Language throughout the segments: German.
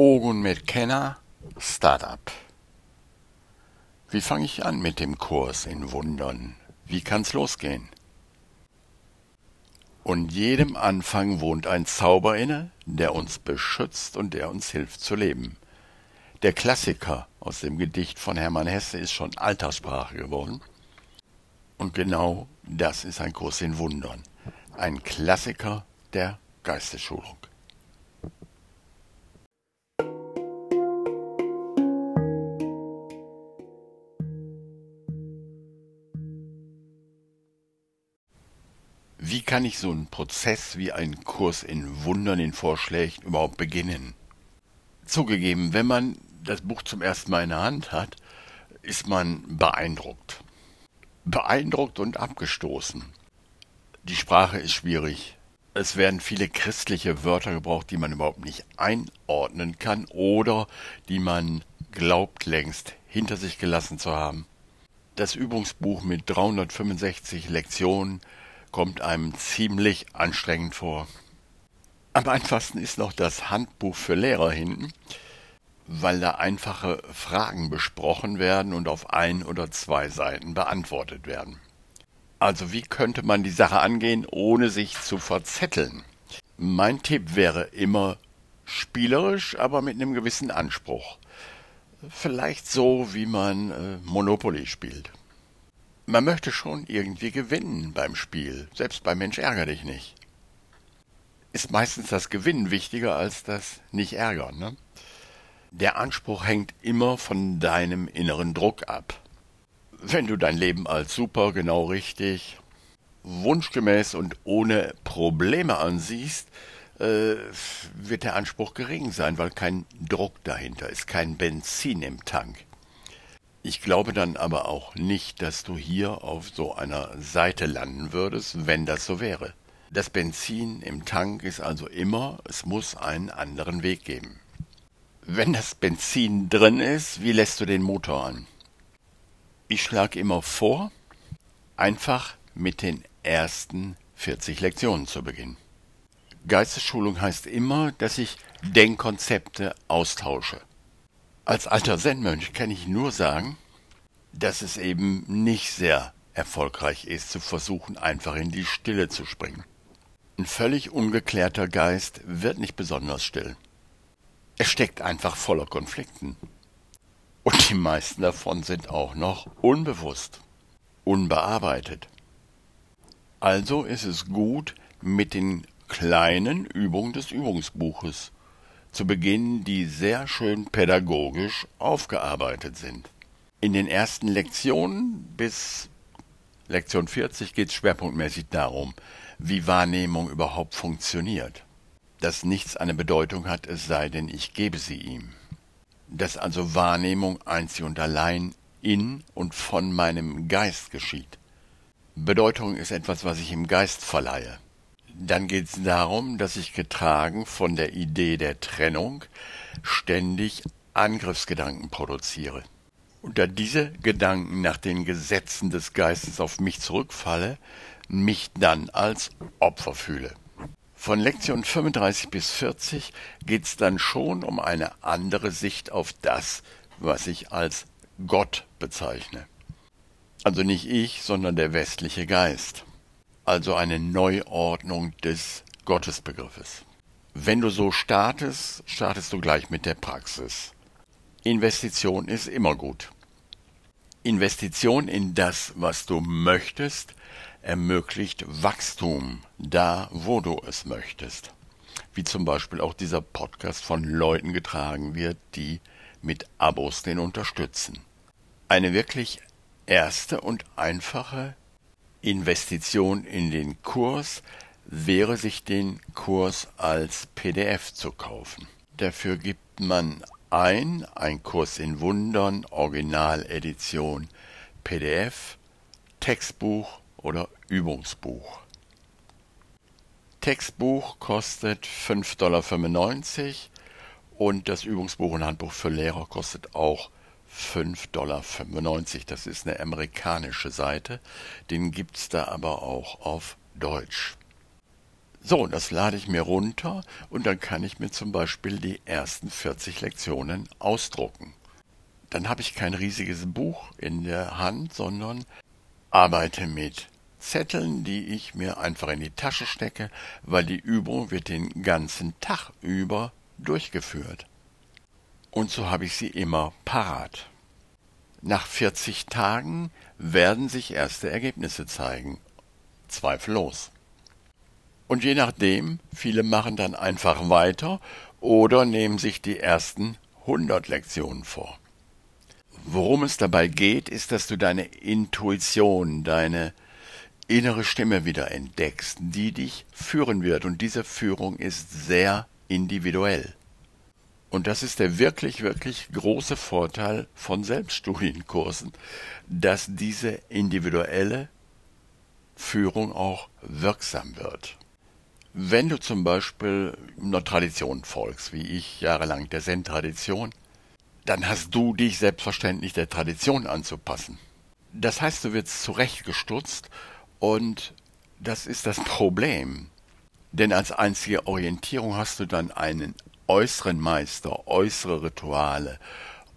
Ogun Kenner Startup. Wie fange ich an mit dem Kurs in Wundern? Wie kann's losgehen? Und jedem Anfang wohnt ein Zauber inne, der uns beschützt und der uns hilft zu leben. Der Klassiker aus dem Gedicht von Hermann Hesse ist schon Alterssprache geworden. Und genau das ist ein Kurs in Wundern. Ein Klassiker der Geistesschulung. Wie kann ich so einen Prozess wie einen Kurs in Wundern in Vorschlägen überhaupt beginnen? Zugegeben, wenn man das Buch zum ersten Mal in der Hand hat, ist man beeindruckt. Beeindruckt und abgestoßen. Die Sprache ist schwierig. Es werden viele christliche Wörter gebraucht, die man überhaupt nicht einordnen kann oder die man glaubt längst hinter sich gelassen zu haben. Das Übungsbuch mit 365 Lektionen kommt einem ziemlich anstrengend vor. Am einfachsten ist noch das Handbuch für Lehrer hinten, weil da einfache Fragen besprochen werden und auf ein oder zwei Seiten beantwortet werden. Also wie könnte man die Sache angehen, ohne sich zu verzetteln? Mein Tipp wäre immer spielerisch, aber mit einem gewissen Anspruch. Vielleicht so, wie man äh, Monopoly spielt. Man möchte schon irgendwie gewinnen beim Spiel, selbst bei Mensch ärger dich nicht. Ist meistens das Gewinnen wichtiger als das nicht ärgern, ne? Der Anspruch hängt immer von deinem inneren Druck ab. Wenn du dein Leben als super, genau richtig, wunschgemäß und ohne Probleme ansiehst, äh, wird der Anspruch gering sein, weil kein Druck dahinter ist, kein Benzin im Tank. Ich glaube dann aber auch nicht, dass du hier auf so einer Seite landen würdest, wenn das so wäre. Das Benzin im Tank ist also immer, es muss einen anderen Weg geben. Wenn das Benzin drin ist, wie lässt du den Motor an? Ich schlage immer vor, einfach mit den ersten 40 Lektionen zu beginnen. Geistesschulung heißt immer, dass ich Denkkonzepte austausche. Als alter Zen-Mönch kann ich nur sagen, dass es eben nicht sehr erfolgreich ist, zu versuchen, einfach in die Stille zu springen. Ein völlig ungeklärter Geist wird nicht besonders still. Er steckt einfach voller Konflikten. Und die meisten davon sind auch noch unbewusst, unbearbeitet. Also ist es gut, mit den kleinen Übungen des Übungsbuches zu beginnen, die sehr schön pädagogisch aufgearbeitet sind. In den ersten Lektionen bis Lektion 40 geht es schwerpunktmäßig darum, wie Wahrnehmung überhaupt funktioniert. Dass nichts eine Bedeutung hat, es sei denn, ich gebe sie ihm. Dass also Wahrnehmung einzig und allein in und von meinem Geist geschieht. Bedeutung ist etwas, was ich im Geist verleihe. Dann geht es darum, dass ich getragen von der Idee der Trennung ständig Angriffsgedanken produziere. Und da diese Gedanken nach den Gesetzen des Geistes auf mich zurückfalle, mich dann als Opfer fühle. Von Lektion 35 bis 40 geht es dann schon um eine andere Sicht auf das, was ich als Gott bezeichne. Also nicht ich, sondern der westliche Geist also eine Neuordnung des Gottesbegriffes. Wenn du so startest, startest du gleich mit der Praxis. Investition ist immer gut. Investition in das, was du möchtest, ermöglicht Wachstum da, wo du es möchtest. Wie zum Beispiel auch dieser Podcast von Leuten getragen wird, die mit Abos den unterstützen. Eine wirklich erste und einfache Investition in den Kurs wäre sich den Kurs als PDF zu kaufen. Dafür gibt man ein, ein Kurs in Wundern, Originaledition, PDF, Textbuch oder Übungsbuch. Textbuch kostet 5,95 Dollar und das Übungsbuch und Handbuch für Lehrer kostet auch 5,95 Dollar. Das ist eine amerikanische Seite. Den gibt's da aber auch auf Deutsch. So, das lade ich mir runter und dann kann ich mir zum Beispiel die ersten 40 Lektionen ausdrucken. Dann habe ich kein riesiges Buch in der Hand, sondern arbeite mit Zetteln, die ich mir einfach in die Tasche stecke, weil die Übung wird den ganzen Tag über durchgeführt. Und so habe ich sie immer parat. Nach 40 Tagen werden sich erste Ergebnisse zeigen. Zweifellos. Und je nachdem, viele machen dann einfach weiter oder nehmen sich die ersten 100 Lektionen vor. Worum es dabei geht, ist, dass du deine Intuition, deine innere Stimme wieder entdeckst, die dich führen wird. Und diese Führung ist sehr individuell. Und das ist der wirklich, wirklich große Vorteil von Selbststudienkursen, dass diese individuelle Führung auch wirksam wird. Wenn du zum Beispiel einer Tradition folgst, wie ich jahrelang der Zen-Tradition, dann hast du dich selbstverständlich der Tradition anzupassen. Das heißt, du wirst zurechtgestutzt und das ist das Problem. Denn als einzige Orientierung hast du dann einen äußeren Meister, äußere Rituale,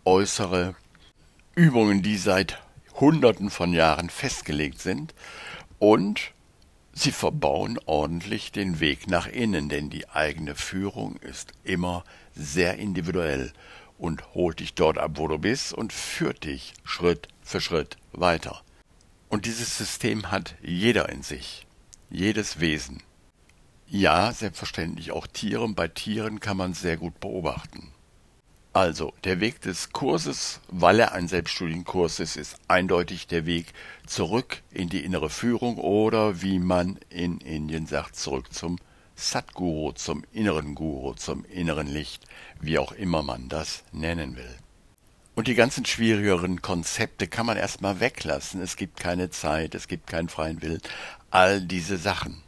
äußere Übungen, die seit Hunderten von Jahren festgelegt sind und sie verbauen ordentlich den Weg nach innen, denn die eigene Führung ist immer sehr individuell und holt dich dort ab, wo du bist und führt dich Schritt für Schritt weiter. Und dieses System hat jeder in sich, jedes Wesen. Ja, selbstverständlich auch Tiere. Bei Tieren kann man sehr gut beobachten. Also, der Weg des Kurses, weil er ein Selbststudienkurs ist, ist eindeutig der Weg zurück in die innere Führung oder, wie man in Indien sagt, zurück zum Satguru, zum inneren Guru, zum inneren Licht, wie auch immer man das nennen will. Und die ganzen schwierigeren Konzepte kann man erstmal weglassen. Es gibt keine Zeit, es gibt keinen freien Willen, all diese Sachen.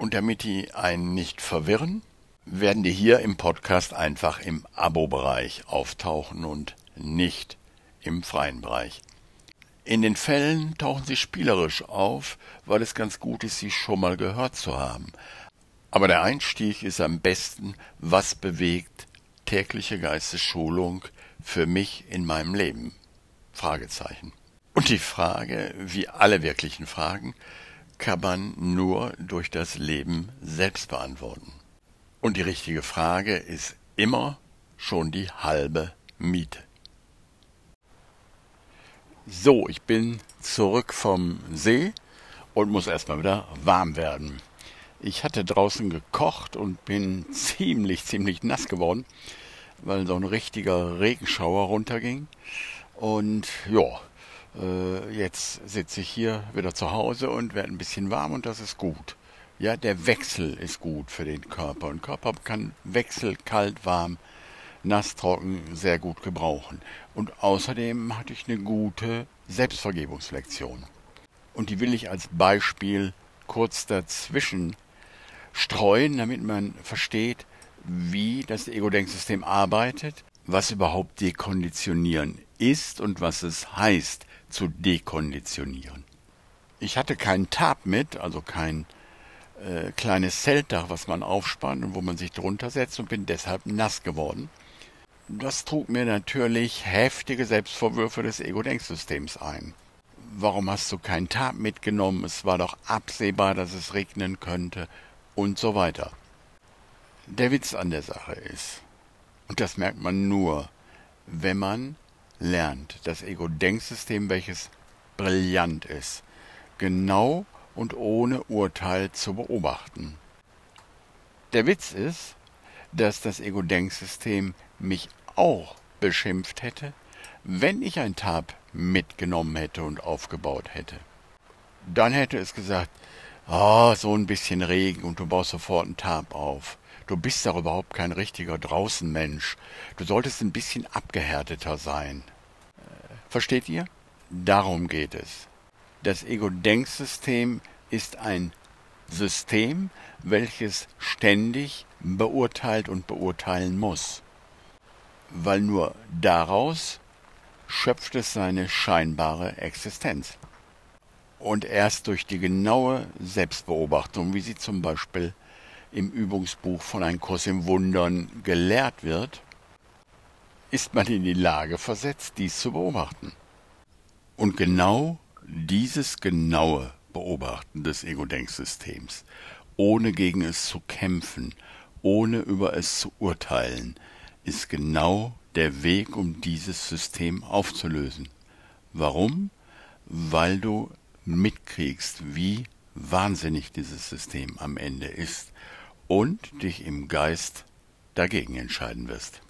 Und damit die einen nicht verwirren, werden die hier im Podcast einfach im Abo-Bereich auftauchen und nicht im freien Bereich. In den Fällen tauchen sie spielerisch auf, weil es ganz gut ist, sie schon mal gehört zu haben. Aber der Einstieg ist am besten, was bewegt tägliche Geistesschulung für mich in meinem Leben? Fragezeichen. Und die Frage, wie alle wirklichen Fragen, kann man nur durch das Leben selbst beantworten. Und die richtige Frage ist immer schon die halbe Miete. So, ich bin zurück vom See und muss erstmal wieder warm werden. Ich hatte draußen gekocht und bin ziemlich, ziemlich nass geworden, weil so ein richtiger Regenschauer runterging. Und ja, äh, jetzt sitze ich hier wieder zu Hause und werde ein bisschen warm und das ist gut. Ja, der Wechsel ist gut für den Körper. Und Körper kann Wechsel kalt, warm, nass, trocken sehr gut gebrauchen. Und außerdem hatte ich eine gute Selbstvergebungslektion. Und die will ich als Beispiel kurz dazwischen streuen, damit man versteht, wie das Ego-Denksystem arbeitet, was überhaupt Dekonditionieren ist und was es heißt, zu dekonditionieren. Ich hatte keinen Tab mit, also kein äh, kleines Zeltdach, was man aufspannt und wo man sich drunter setzt und bin deshalb nass geworden. Das trug mir natürlich heftige Selbstvorwürfe des Ego-Denksystems ein. Warum hast du keinen Tab mitgenommen? Es war doch absehbar, dass es regnen könnte und so weiter. Der Witz an der Sache ist, und das merkt man nur, wenn man lernt, das Ego-Denksystem, welches brillant ist, genau und ohne Urteil zu beobachten. Der Witz ist, dass das Ego-Denksystem mich auch beschimpft hätte, wenn ich ein Tab mitgenommen hätte und aufgebaut hätte. Dann hätte es gesagt, oh, so ein bisschen Regen und du baust sofort ein Tab auf. Du bist doch überhaupt kein richtiger Draußenmensch. Du solltest ein bisschen abgehärteter sein. Versteht ihr? Darum geht es. Das Ego-Denksystem ist ein System, welches ständig beurteilt und beurteilen muss, weil nur daraus schöpft es seine scheinbare Existenz. Und erst durch die genaue Selbstbeobachtung, wie sie zum Beispiel im Übungsbuch von Ein Kurs im Wundern gelehrt wird, ist man in die Lage versetzt, dies zu beobachten. Und genau dieses genaue Beobachten des Ego-Denksystems, ohne gegen es zu kämpfen, ohne über es zu urteilen, ist genau der Weg, um dieses System aufzulösen. Warum? Weil du mitkriegst, wie wahnsinnig dieses System am Ende ist und dich im Geist dagegen entscheiden wirst.